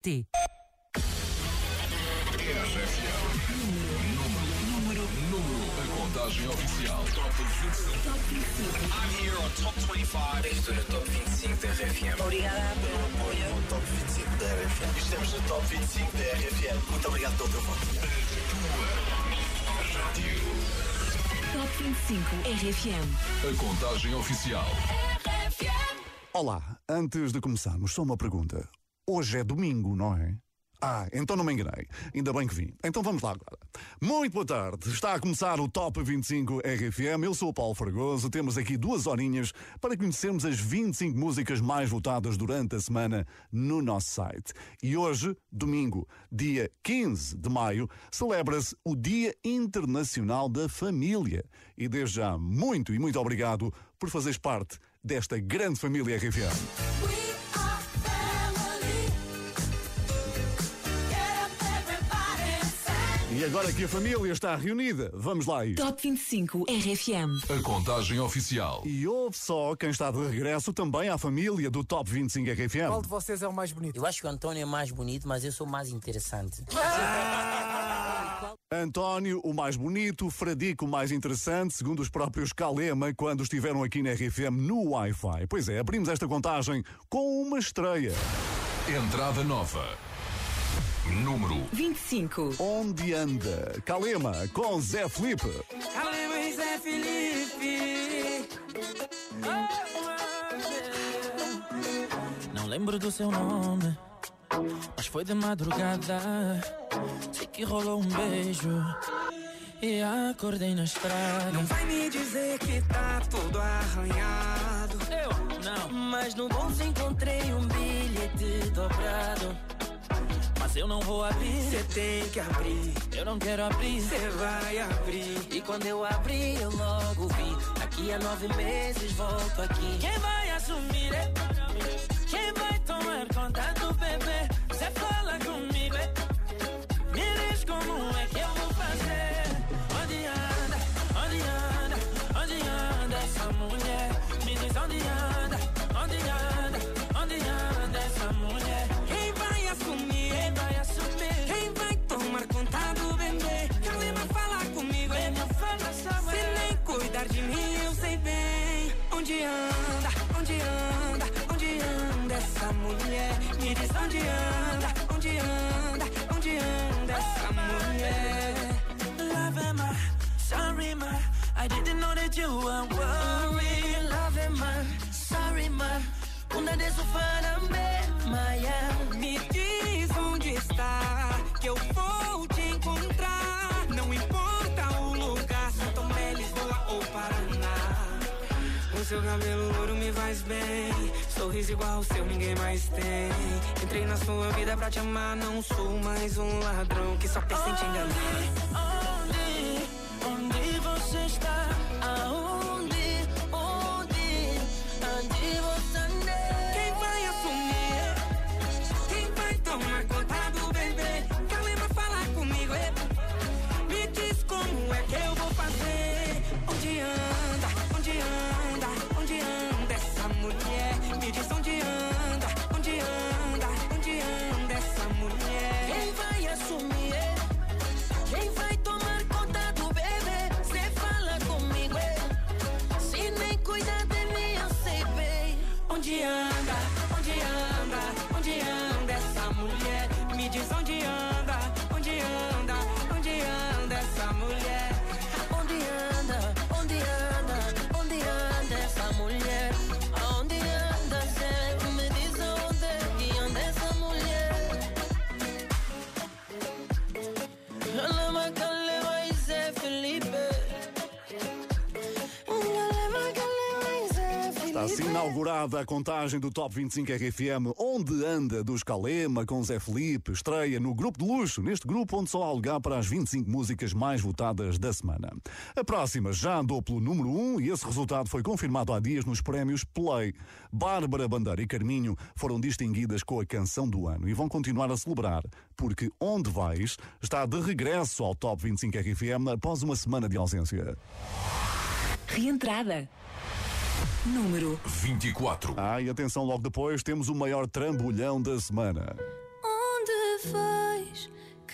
T. Número, a contagem oficial. Top 25. Top 25. I'm here on Top 25. Estou no Top 25 da RFM. Obrigada pelo apoio. No Top 25 da RFM. Estamos no Top 25 da RFM. Muito obrigado pelo teu voto. Top 25 RFM. A contagem oficial. Olá, antes de começarmos, só uma pergunta. Hoje é domingo, não é? Ah, então não me enganei. Ainda bem que vim. Então vamos lá agora. Muito boa tarde. Está a começar o Top 25 RFM. Eu sou o Paulo Fragoso. Temos aqui duas horinhas para conhecermos as 25 músicas mais votadas durante a semana no nosso site. E hoje, domingo, dia 15 de maio, celebra-se o Dia Internacional da Família. E desde já, muito e muito obrigado por fazeres parte desta grande família RFM. E agora que a família está reunida, vamos lá ir. Top 25 RFM. A contagem oficial. E houve só quem está de regresso também à família do Top 25 RFM. Qual de vocês é o mais bonito? Eu acho que o Antônio é mais bonito, mas eu sou mais interessante. António, o mais bonito, Fradico, o mais interessante, segundo os próprios Calema, quando estiveram aqui na RFM no Wi-Fi. Pois é, abrimos esta contagem com uma estreia. Entrada nova. Número 25. Onde anda? Calema, com Zé Felipe. Calema e Zé Felipe. Não lembro do seu nome, mas foi de madrugada. Sei que rolou um beijo e acordei na estrada. Não vai me dizer que tá todo arranhado. Eu não, Mas no bolso encontrei um bilhete dobrado. Eu não vou abrir. Cê tem que abrir, Eu não quero abrir. cê vai abrir. E quando eu abri, eu logo vi. Daqui a nove meses volto aqui. Quem vai assumir? é? Quem vai tomar conta do bebê? Você fala comigo, é? Me diz como é que eu vou fazer? Onde anda? Onde anda? Onde anda essa mulher? Me diz onde anda? Onde anda? Onde anda essa mulher? Me diz onde anda? Onde anda? Onde anda essa mulher? Love am I? Sorry, ma. I didn't know that you were worried. Love é man, sorry man. Una de su farambe, Maya. Me diz onde está, que eu vou seu cabelo louro me faz bem. Sorriso igual ao seu, ninguém mais tem. Entrei na sua vida pra te amar. Não sou mais um ladrão que só pensa em te enganar. Está assim inaugurada a contagem do Top 25 RFM Onde Anda dos Calema com Zé Felipe. Estreia no Grupo de Luxo, neste grupo onde só há lugar para as 25 músicas mais votadas da semana. A próxima já andou pelo número 1 e esse resultado foi confirmado há dias nos prémios Play. Bárbara Bandeira e Carminho foram distinguidas com a canção do ano e vão continuar a celebrar, porque Onde Vais está de regresso ao Top 25 RFM após uma semana de ausência. Reentrada. Número 24. Ah, e atenção, logo depois temos o maior trambolhão da semana.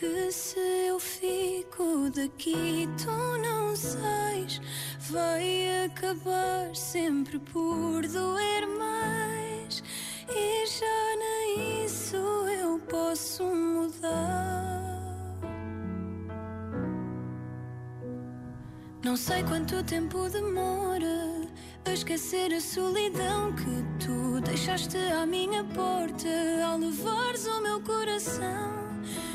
que se eu fico daqui tu não sais, vai acabar sempre por doer mais. E já nem isso eu posso mudar. Não sei quanto tempo demora a esquecer a solidão que tu deixaste à minha porta ao levares o meu coração.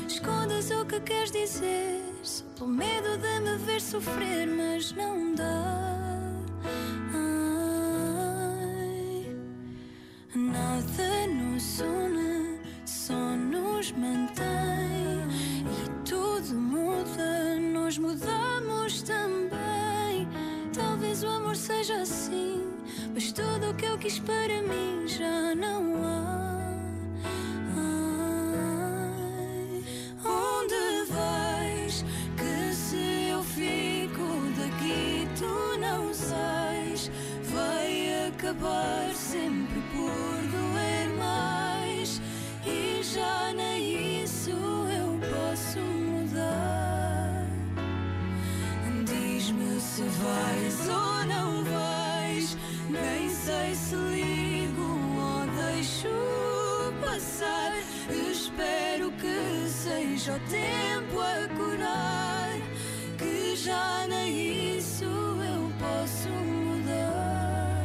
Escondas o que queres dizer, só pelo medo de me ver sofrer, mas não dá. Ai, nada nos une, só nos mantém. E tudo muda, nós mudamos amor seja assim, mas tudo o que eu quis para mim já não há. Ai, onde vais? Que se eu fico daqui, tu não sais. Vai acabar se vais ou não vais. Nem sei se ligo ou deixo passar. Espero que seja o tempo a curar. Que já nem isso eu posso mudar.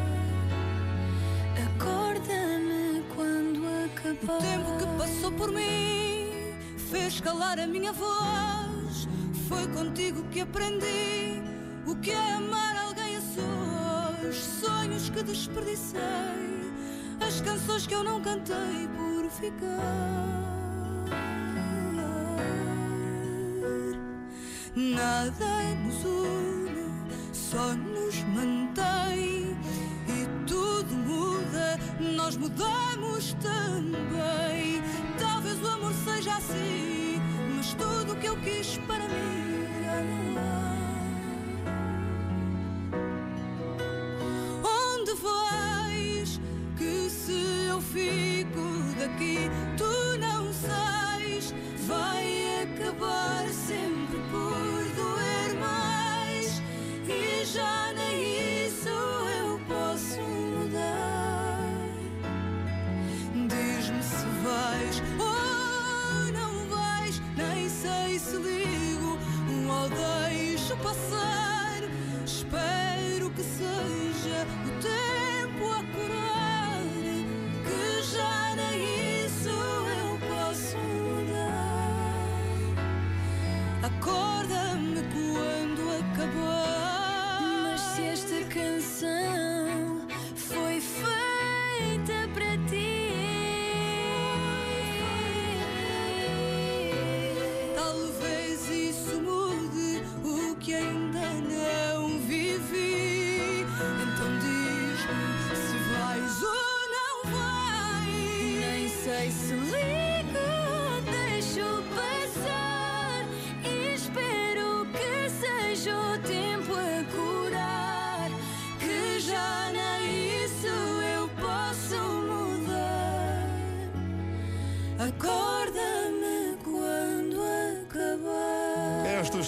Acorda-me quando acabar. O tempo que passou por mim fez calar a minha voz. Foi contigo que aprendi que é amar alguém a sós. Sonhos que desperdicei, as canções que eu não cantei por ficar. Nada nos une, só nos mantém. E tudo muda, nós mudamos também. Talvez o amor seja assim, mas tudo o que eu quis para mim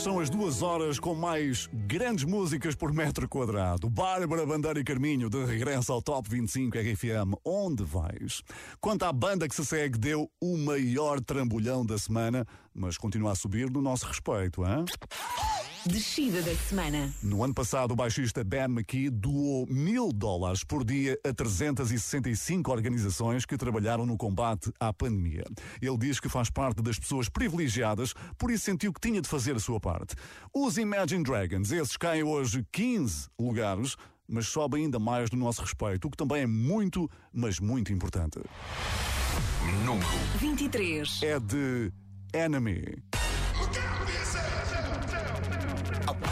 são as duas horas com mais grandes músicas por metro quadrado. Bárbara Bandeira e Carminho, de regresso ao Top 25 RFM. Onde vais? Quanto à banda que se segue, deu o maior trambolhão da semana, mas continua a subir no nosso respeito, hein? Descida da semana. No ano passado, o baixista Ben McKee doou mil dólares por dia a 365 organizações que trabalharam no combate à pandemia. Ele diz que faz parte das pessoas privilegiadas, por isso sentiu que tinha de fazer a sua parte. Os Imagine Dragons, esses caem hoje 15 lugares, mas sobem ainda mais no nosso respeito, o que também é muito, mas muito importante. Número 23. É de Enemy.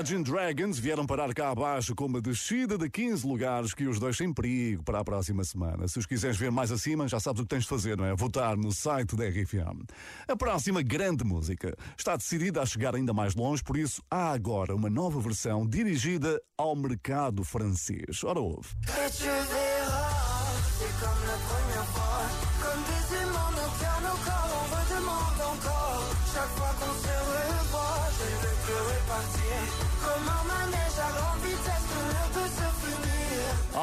Imagine Dragons vieram parar cá abaixo com uma descida de 15 lugares que os deixa em perigo para a próxima semana. Se os quiseres ver mais acima, já sabes o que tens de fazer, não é? Votar no site da RFM. A próxima grande música está decidida a chegar ainda mais longe, por isso há agora uma nova versão dirigida ao mercado francês. Ora, ouve.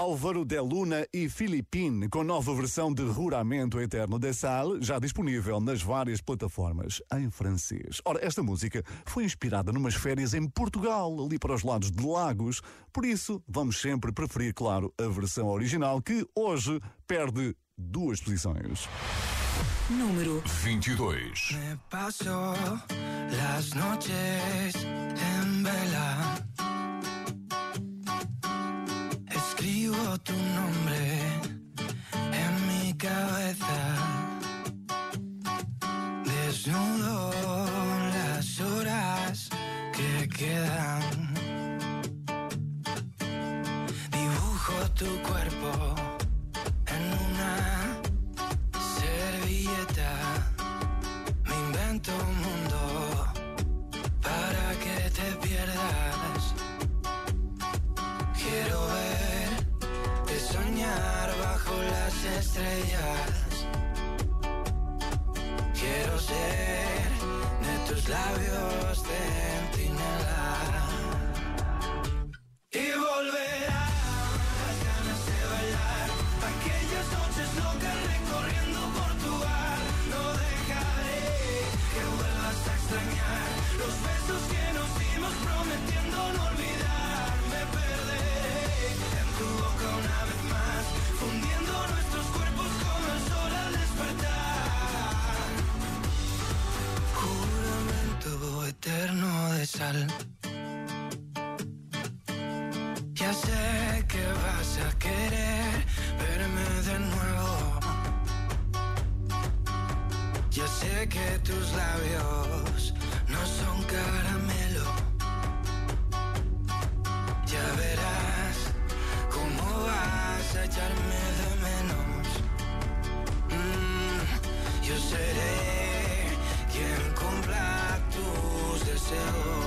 Álvaro de Luna e Filipine, com nova versão de Ruramento Eterno de Sal, já disponível nas várias plataformas em francês. Ora, esta música foi inspirada numas férias em Portugal, ali para os lados de Lagos, por isso vamos sempre preferir, claro, a versão original, que hoje perde duas posições. Número 22. Me paso las noches en vela. still.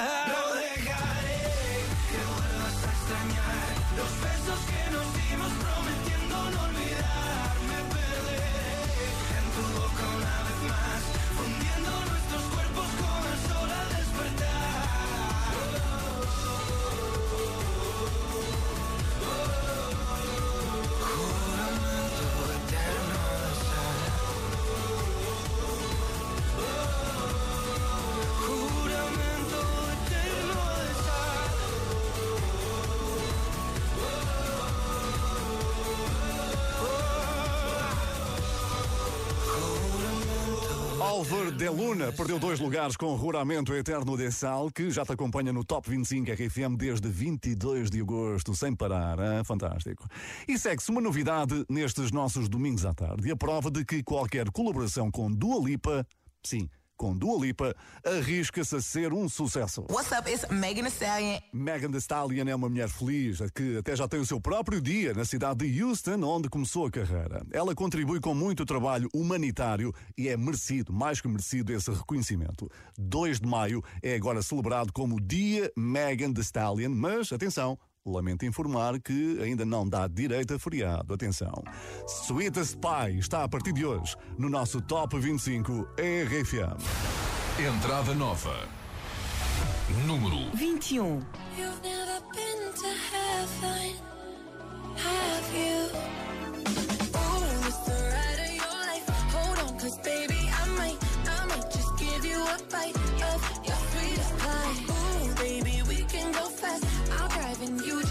Álvaro de Luna perdeu dois lugares com o Ruramento Eterno de Sal, que já te acompanha no Top 25 RFM desde 22 de agosto, sem parar. hein? Fantástico. E segue-se uma novidade nestes nossos domingos à tarde, a prova de que qualquer colaboração com Dua Lipa, sim, com Dua Lipa, arrisca-se a ser um sucesso. What's up? It's Megan Thee Stallion. Megan Thee Stallion é uma mulher feliz, que até já tem o seu próprio dia na cidade de Houston, onde começou a carreira. Ela contribui com muito trabalho humanitário e é merecido, mais que merecido, esse reconhecimento. 2 de maio é agora celebrado como Dia Megan Thee Stallion, mas atenção, Lamento informar que ainda não dá direito a feriado. Atenção. Sweetest Pie está a partir de hoje no nosso Top 25 RFM. Entrada nova. Número 21. You've never been to heaven, have you? Oh, it's the ride of your life. Hold on, cause baby, I might, I might just give you a bite I'll drive and you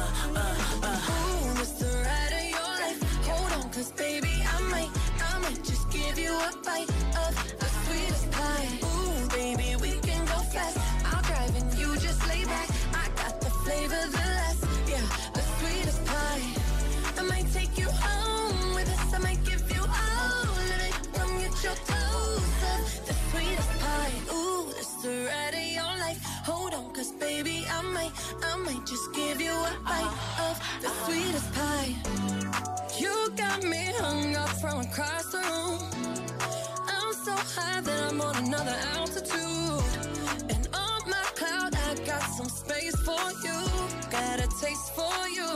a bite of the sweetest pie. Ooh, baby, we can go fast. I'll you just lay back. I got the flavor, the yeah, the sweetest pie. I might take you home with us. I might give you all of it. Come get your toes. The sweetest pie. Ooh, the of your life. Hold on, cause baby, I might, I might just give you a bite of the sweetest pie. You got me hung up from across the room. High that I'm on another altitude. And on my cloud, I got some space for you. Got a taste for you.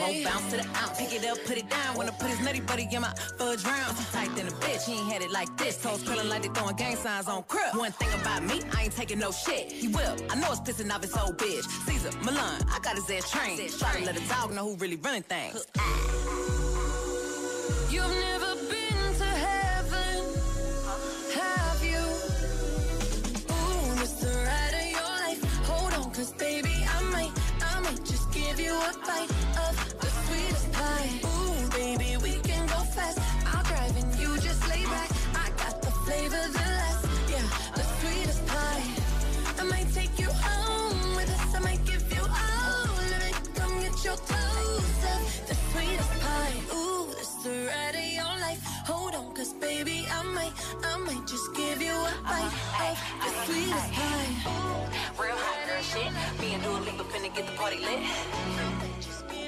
Won't bounce to the out, pick it up, put it down. Wanna put his nutty buddy in my fudge round. Tight than a bitch, he ain't had it like this. Toes curling like they throwing gang signs on crib. One thing about me, I ain't taking no shit. He will, I know it's pissing off his old bitch. Caesar, Milan, I got his ass trained. Try to let a dog know who really running things. You've never been to heaven, cause baby, I might, I might just give you a bite of the sweetest pie. Ooh, baby, we can go fast. I'll drive and you just lay back. I got the flavor, the last,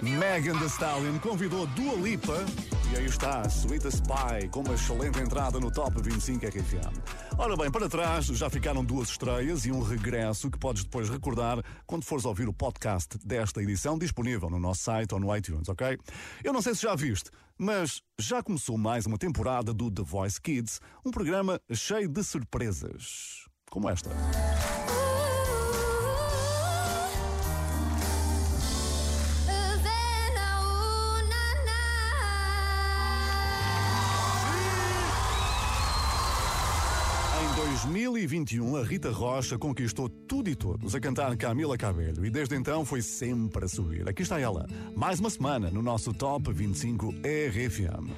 Megan Thee Stallion convidou Dua Lipa e aí está a Sweetest Pie com uma excelente entrada no Top 25 RFM. Ora bem, para trás já ficaram duas estreias e um regresso que podes depois recordar quando fores ouvir o podcast desta edição disponível no nosso site ou no iTunes, ok? Eu não sei se já viste, mas já começou mais uma temporada do The Voice Kids, um programa cheio de surpresas, como esta. 2021, a Rita Rocha conquistou tudo e todos a cantar Camila Cabello e desde então foi sempre a subir. Aqui está ela, mais uma semana no nosso Top 25 RFM.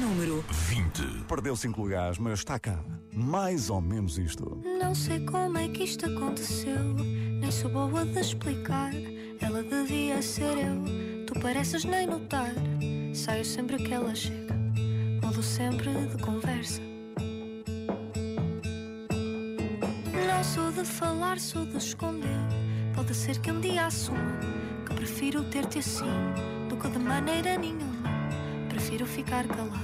Número 20. Perdeu 5 lugares, mas está cá. Mais ou menos isto. Não sei como é que isto aconteceu, nem sou boa de explicar. Ela devia ser eu, tu pareces nem notar. Saio sempre que ela chega, mudo sempre de conversa. Não sou de falar, sou de esconder. Pode ser que um dia assuma que prefiro ter-te assim do que de maneira nenhuma. Prefiro ficar calada,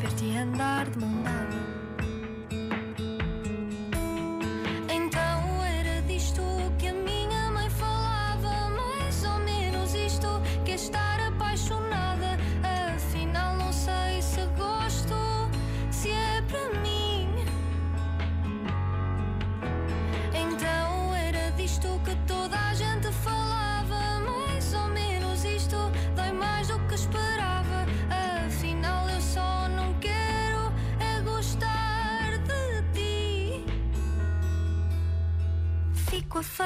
ver-te andar de mão dada.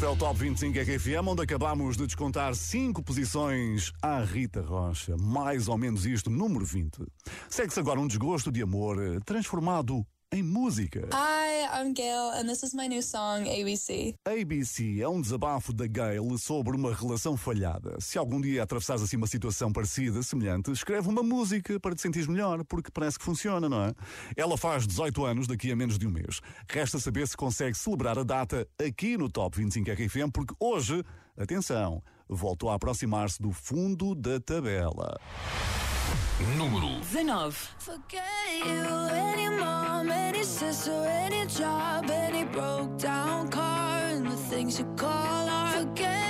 Este é o Top 25 RFM, onde acabamos de descontar 5 posições à Rita Rocha. Mais ou menos isto, número 20. Segue-se agora um desgosto de amor eh, transformado em música. Hi, I'm Gail, and this is my new song, ABC. ABC é um desabafo da Gail sobre uma relação falhada. Se algum dia atravessares assim uma situação parecida, semelhante, escreve uma música para te sentir melhor, porque parece que funciona, não é? Ela faz 18 anos daqui a menos de um mês. Resta saber se consegue celebrar a data aqui no Top 25 RFM, porque hoje, atenção, voltou a aproximar-se do fundo da tabela. Número 19. Forget you, any mom, any sister, any job, any broke down car, and the things you call art. Forget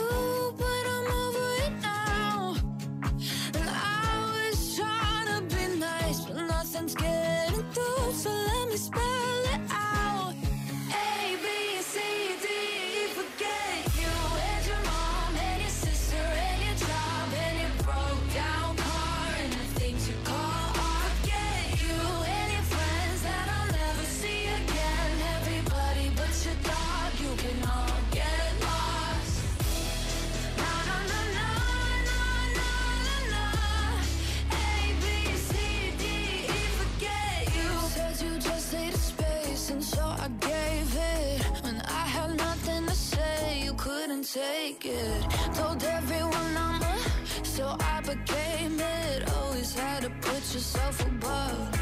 make it. Told everyone I'm a, so I became it. Always had to put yourself above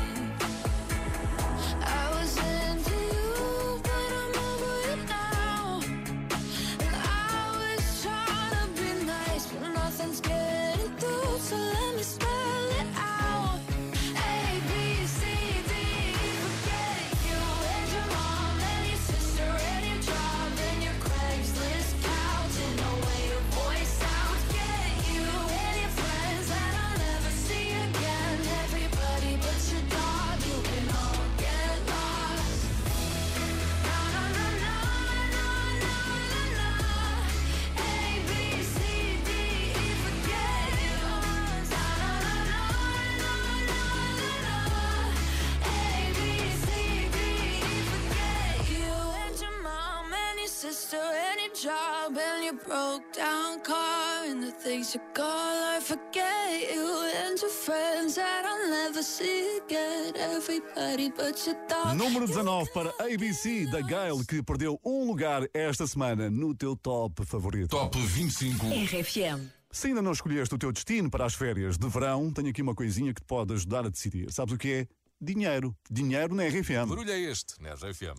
I forget you and your friends that I'll never see again. Everybody but your dog. Número 19 para ABC da Gail, que perdeu um lugar esta semana no teu top favorito. Top 25. RFM. Se ainda não escolheste o teu destino para as férias de verão, tenho aqui uma coisinha que te pode ajudar a decidir. Sabes o que é? Dinheiro. Dinheiro na RFM. Barulho é este, na RFM.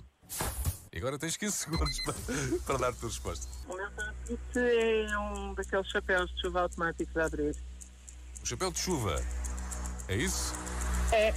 E agora tens 15 segundos para, para dar a tua resposta. O meu palpite é um daqueles chapéus de chuva automáticos a abrir. O chapéu de chuva. É isso? É.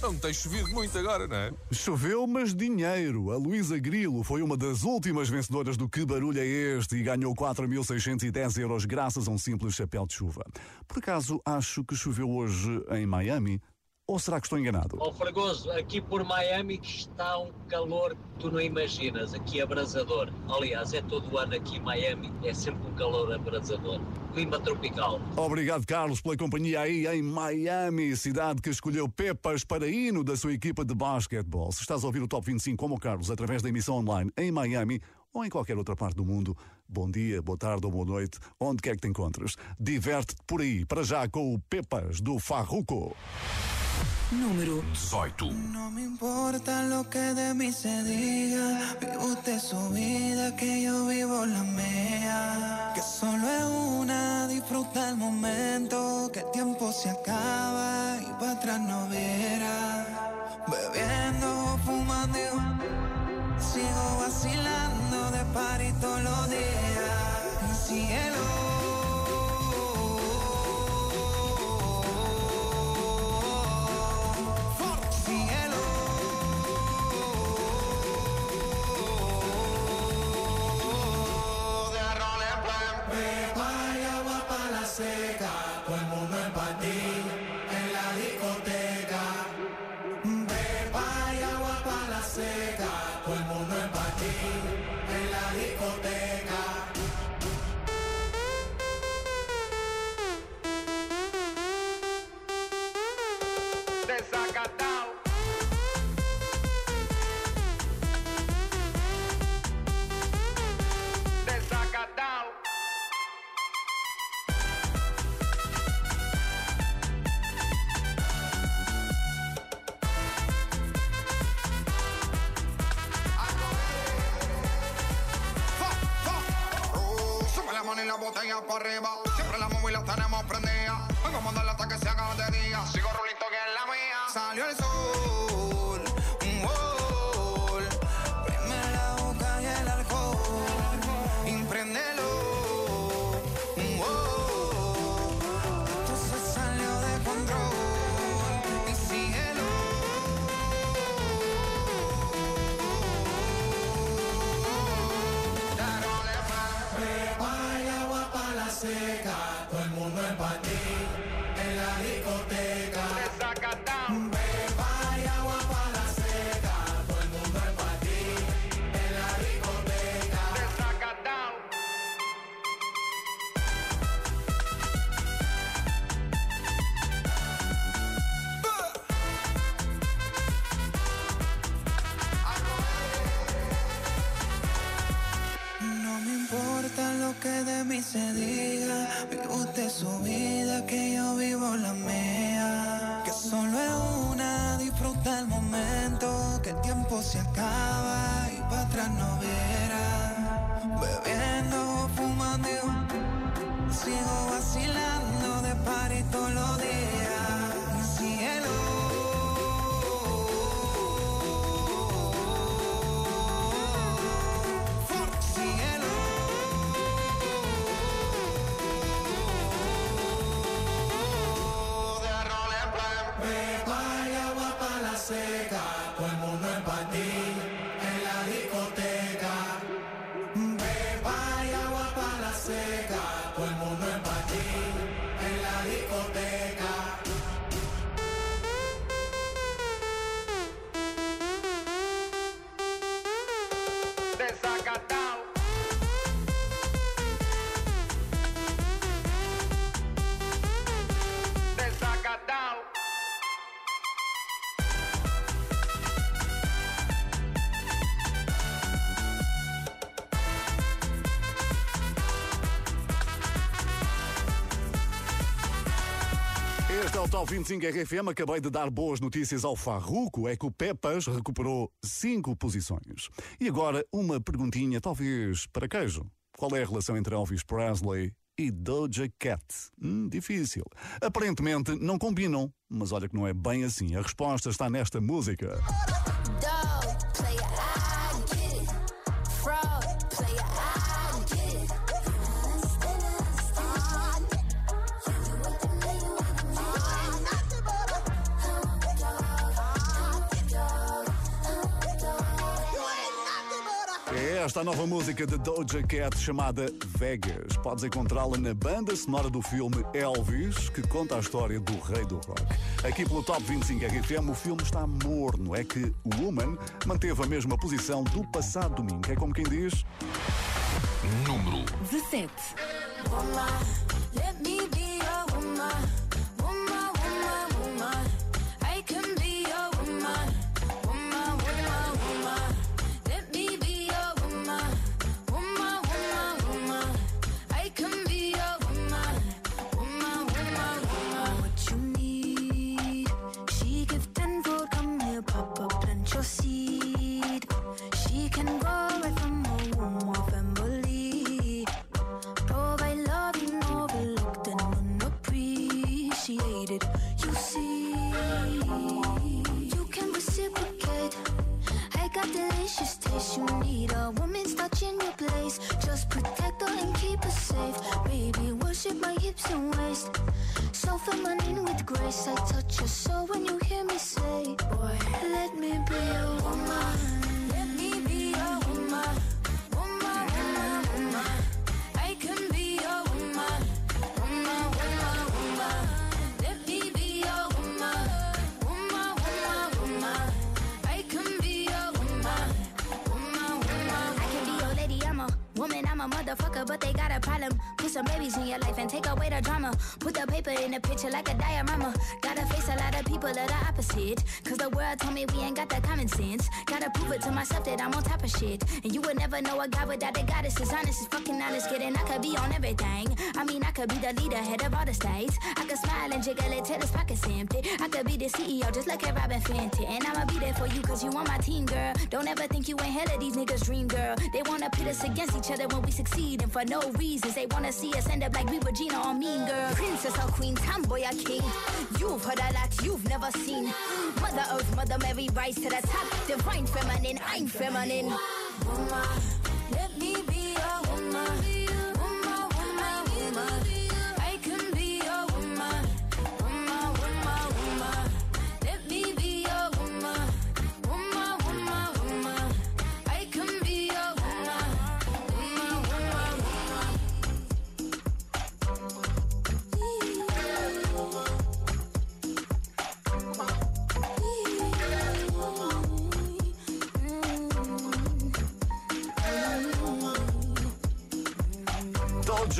Não tem chovido muito agora, não é? Choveu, mas dinheiro. A Luísa Grilo foi uma das últimas vencedoras do Que Barulho é Este e ganhou 4.610 euros graças a um simples chapéu de chuva. Por acaso, acho que choveu hoje em Miami? Ou será que estou enganado? Ó Fragoso, aqui por Miami está um calor que tu não imaginas, aqui é abrasador. Aliás, é todo o ano aqui em Miami, é sempre um calor abrasador. Clima tropical. Obrigado, Carlos, pela companhia aí em Miami, cidade que escolheu Pepas para hino da sua equipa de basquetebol. Se estás a ouvir o Top 25 como o Carlos através da emissão online em Miami ou em qualquer outra parte do mundo, bom dia, boa tarde ou boa noite, onde quer que te encontres. Diverte-te por aí, para já com o Pepas do Farruco. Número 18. No me importa lo que de mí se diga, vive usted su vida, que yo vivo la mía. Que solo es una, disfruta el momento, que el tiempo se acaba y para atrás no viera. Bebiendo, fumando, y sigo vacilando de party todos los días. Cielo. Seca, todo el mundo en botella para arriba. La vacilando de party todos los días. Cielo. Cielo. Y agua para la seca, Este o Top 25 RFM. Acabei de dar boas notícias ao Farruco. É que o Pepas recuperou cinco posições. E agora, uma perguntinha, talvez para queijo. Qual é a relação entre Elvis Presley e Doja Cat? Hum, difícil. Aparentemente não combinam, mas olha que não é bem assim. A resposta está nesta música. É esta a nova música de Doja Cat chamada Vegas. Podes encontrá-la na banda sonora do filme Elvis, que conta a história do rei do rock. Aqui pelo Top 25 RFM, o filme está morno. É que Woman manteve a mesma posição do passado domingo. É como quem diz. Número 17. Woman, let me So. People that are opposite. Cause the world told me we ain't got that common sense. Gotta prove it to myself that I'm on top of shit. And you would never know a guy without a goddess is honest, is fucking honest, kidding. I could be on everything. I mean, I could be the leader, head of all the states. I could smile and jiggle it till his pockets empty. I could be the CEO, just like a Robin Fenty. And I'ma be there for you cause you on my team, girl. Don't ever think you ain't hell of these niggas' dream, girl. They wanna pit us against each other when we succeed. And for no reasons, they wanna see us end up like we Regina or Mean Girl. Princess or Queen, tomboy or king. You've heard a lot you've never seen. Mother Earth, Mother Mary, rise to the top. Divine feminine, I'm feminine. woman.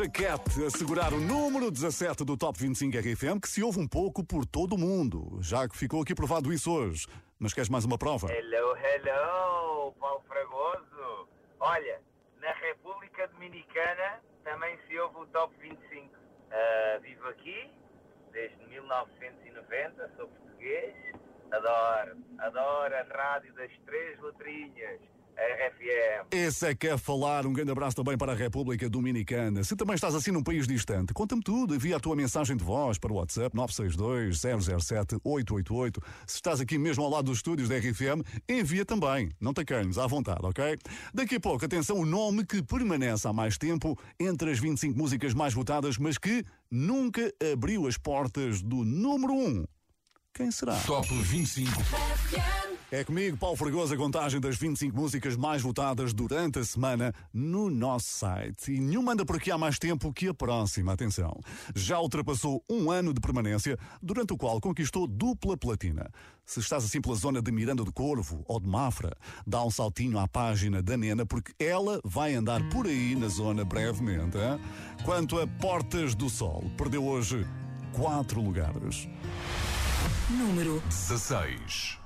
Doja Cat o número 17 do Top 25 RFM, que se ouve um pouco por todo o mundo, já que ficou aqui provado isso hoje. Mas queres mais uma prova? Hello, hello, Paulo Fragoso. Olha, na República Dominicana também se ouve o Top 25. Ah, vivo aqui desde 1990, sou português. Adoro, adoro a rádio das três letrinhas. RFM. Esse é que é falar. Um grande abraço também para a República Dominicana. Se também estás assim num país distante, conta-me tudo. Envia a tua mensagem de voz para o WhatsApp 962-007-888. Se estás aqui mesmo ao lado dos estúdios da RFM, envia também. Não te acanhes, à vontade, ok? Daqui a pouco, atenção, o nome que permanece há mais tempo entre as 25 músicas mais votadas, mas que nunca abriu as portas do número 1. Quem será? Top 25. É comigo, Paulo Fregoso, a contagem das 25 músicas mais votadas durante a semana no nosso site. E nenhuma anda por aqui há mais tempo que a próxima. Atenção. Já ultrapassou um ano de permanência, durante o qual conquistou dupla platina. Se estás assim pela zona de Miranda do Corvo ou de Mafra, dá um saltinho à página da Nena, porque ela vai andar por aí na zona brevemente. Hein? Quanto a Portas do Sol, perdeu hoje quatro lugares. Número 16.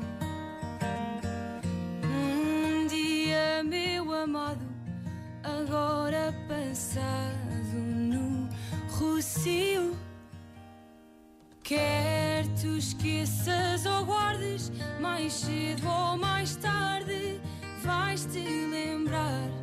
Amado, agora passado no Rocio. Quer tu esqueças ou guardes, mais cedo ou mais tarde, vais-te lembrar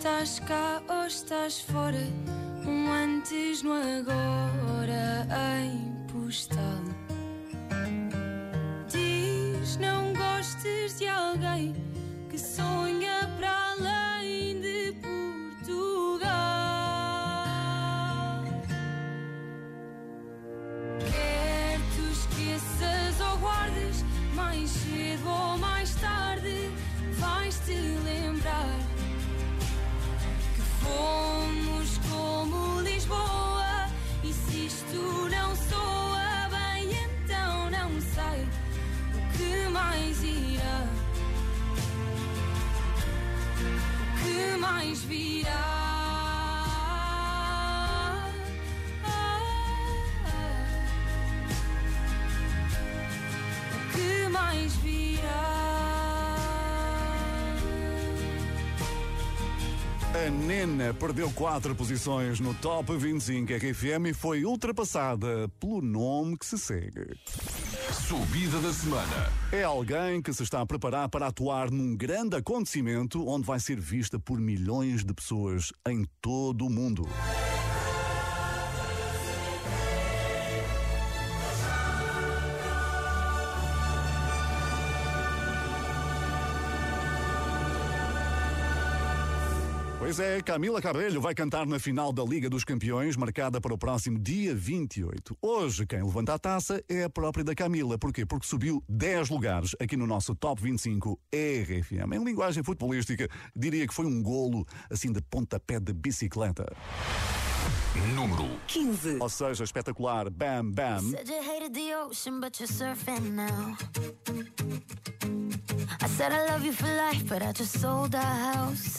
estás cá ou estás fora? Um antes no agora em postal. Diz não gostes de alguém virá? A Nena perdeu quatro posições no Top 25 RFM e foi ultrapassada pelo nome que se segue. Subida da semana. É alguém que se está a preparar para atuar num grande acontecimento onde vai ser vista por milhões de pessoas em todo o mundo. Pois é, Camila Cabello vai cantar na final da Liga dos Campeões, marcada para o próximo dia 28. Hoje, quem levanta a taça é a própria da Camila. Porquê? Porque subiu 10 lugares aqui no nosso Top 25 RFM. Em linguagem futebolística, diria que foi um golo assim de pontapé de bicicleta. Número 15. Ou seja, espetacular. Bam, bam. Said you hated the ocean, but you're surfing now. I said I love you for life, but I just sold our house.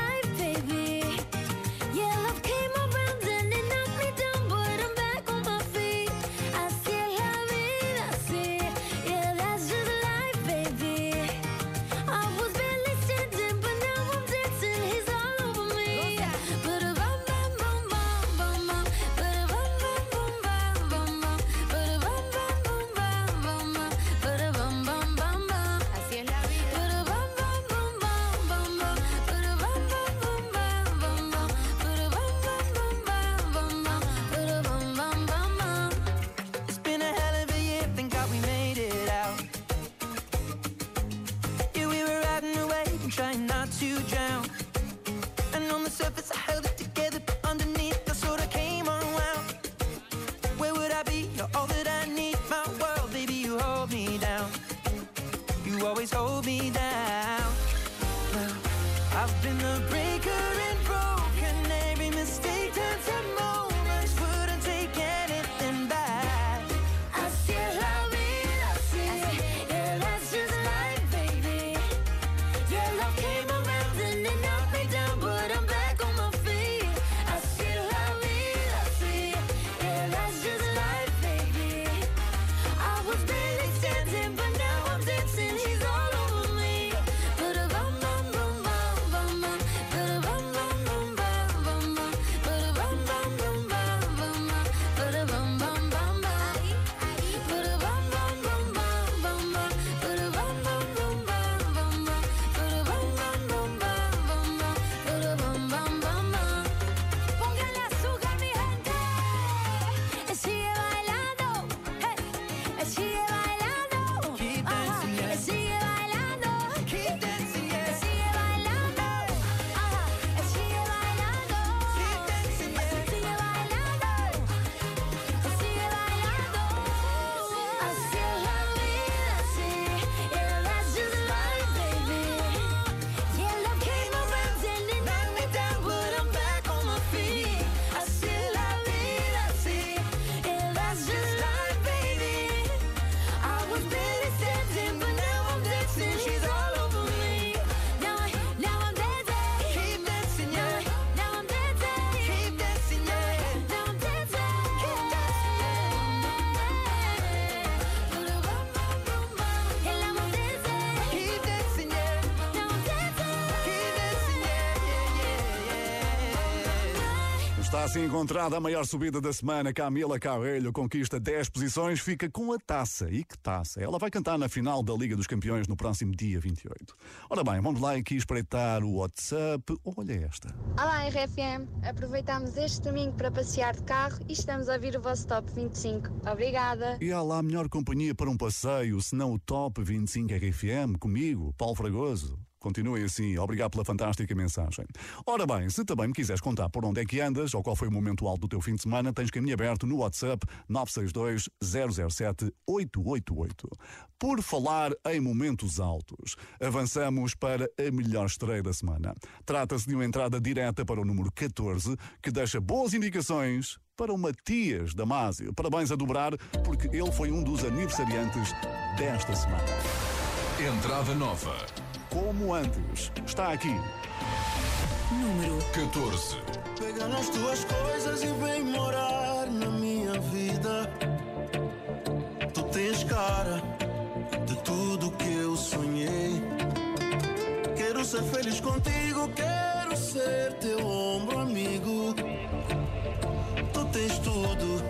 Está assim encontrada a maior subida da semana. Camila Cabello conquista 10 posições, fica com a taça. E que taça? Ela vai cantar na final da Liga dos Campeões no próximo dia 28. Ora bem, vamos lá aqui espreitar o WhatsApp. Olha esta. Olá, RFM. Aproveitamos este domingo para passear de carro e estamos a ouvir o vosso Top 25. Obrigada. E há lá a melhor companhia para um passeio, se não o Top 25 RFM, comigo, Paulo Fragoso. Continuem assim, obrigado pela fantástica mensagem. Ora bem, se também me quiseres contar por onde é que andas ou qual foi o momento alto do teu fim de semana, tens caminho aberto no WhatsApp 962 007 888. Por falar em momentos altos, avançamos para a melhor estreia da semana. Trata-se de uma entrada direta para o número 14, que deixa boas indicações para o Matias Damasio. Parabéns a dobrar, porque ele foi um dos aniversariantes desta semana. Entrada nova como antes. Está aqui. Número 14. Pega nas tuas coisas e vem morar na minha vida. Tu tens cara de tudo que eu sonhei. Quero ser feliz contigo, quero ser teu ombro amigo. Tu tens tudo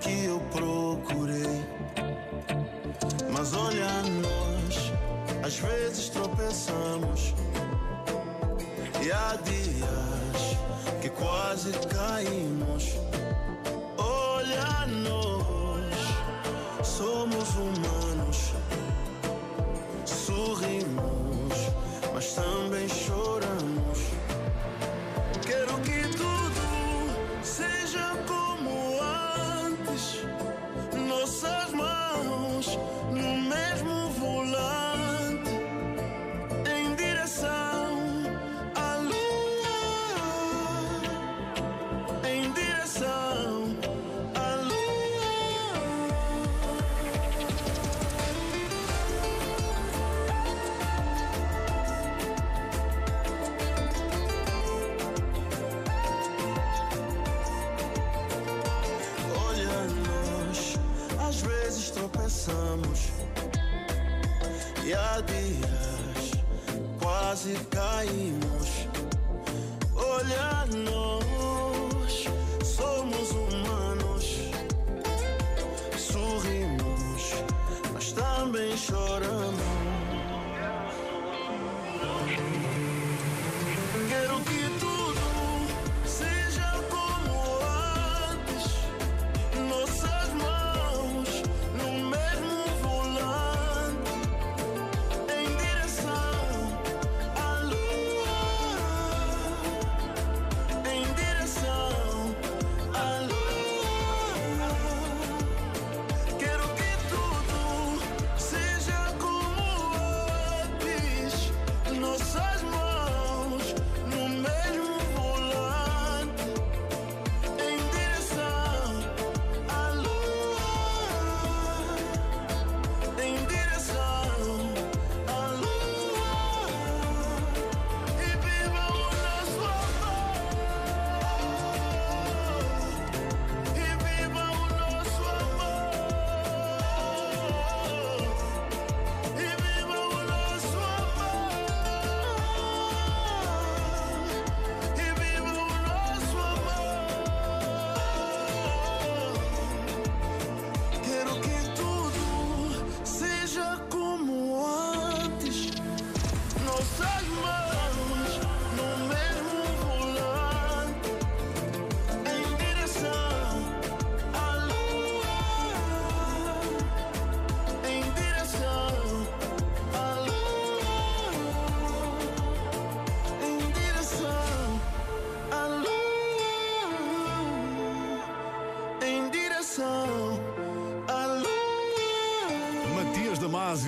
que eu procurei. Mas olha, não às vezes tropeçamos. E há dias que quase caímos. Olha-nos, somos humanos. Sorrimos, mas também choramos. E há dias quase caímos. Olha nós, somos humanos, sorrimos, mas também choramos.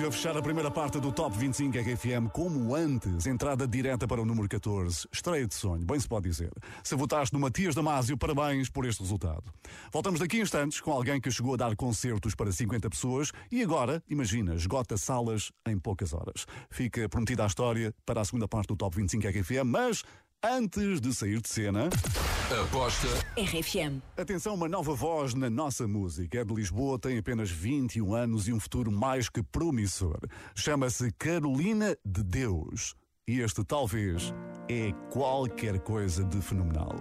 A fechar a primeira parte do Top 25 RFM como antes, entrada direta para o número 14. Estreia de sonho, bem se pode dizer. Se votaste no Matias Damasio, parabéns por este resultado. Voltamos daqui a instantes com alguém que chegou a dar concertos para 50 pessoas e agora, imagina, esgota salas em poucas horas. Fica prometida a história para a segunda parte do Top 25 RFM, mas antes de sair de cena. Aposta RFM. Atenção, uma nova voz na nossa música. É de Lisboa, tem apenas 21 anos e um futuro mais que promissor. Chama-se Carolina de Deus. E este, talvez, é qualquer coisa de fenomenal.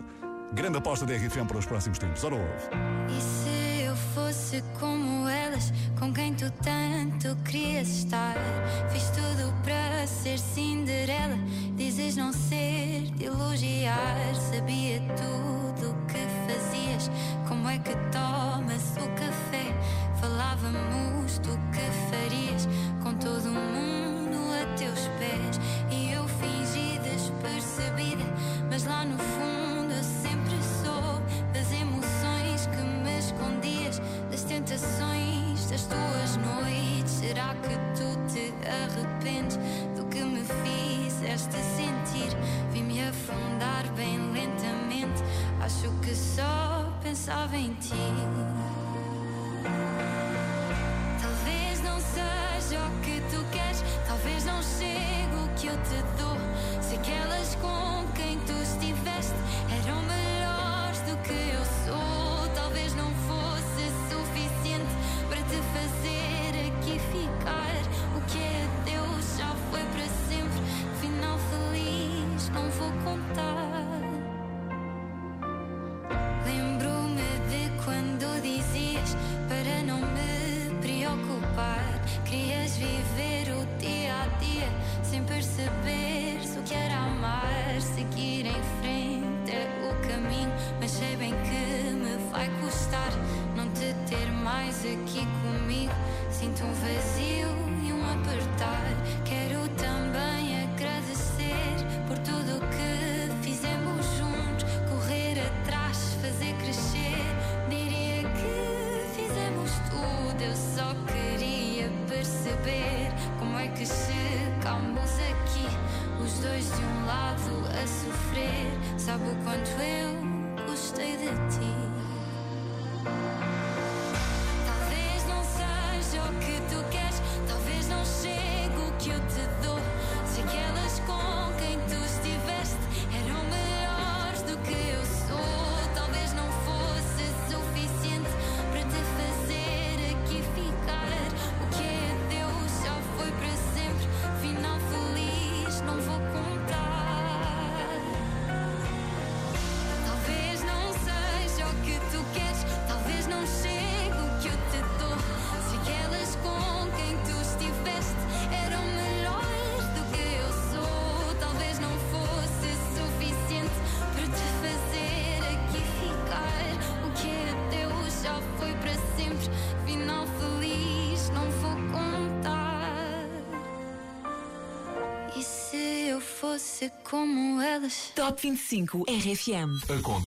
Grande aposta da RFM para os próximos tempos. Ora, ouve. E se eu fosse como elas, com quem tu tanto querias estar? Fiz tudo para ser Cinderela, dizes não ser de elogiar. Sabia tudo o que fazias, como é que tomas o café? Falávamos do que farias com todo mundo a teus pés. E eu fingi despercebida, mas lá no fundo eu sempre soube das emoções que me escondias, das tentações das tuas noites. Será que tu te arrependes do que me fizeste sentir? Vi-me afundar bem lentamente, acho que só pensava em ti. Talvez não seja o que tu queres, talvez não chegue o que eu te dou. Se aquelas com quem tu estiveste eram melhores do que eu querias viver o dia a dia sem perceber o que era amar. Seguir em frente é o caminho, mas sei bem que me vai custar não te ter mais aqui comigo. Sinto um vazio e um apertar. Quero também. Top 25 RFM.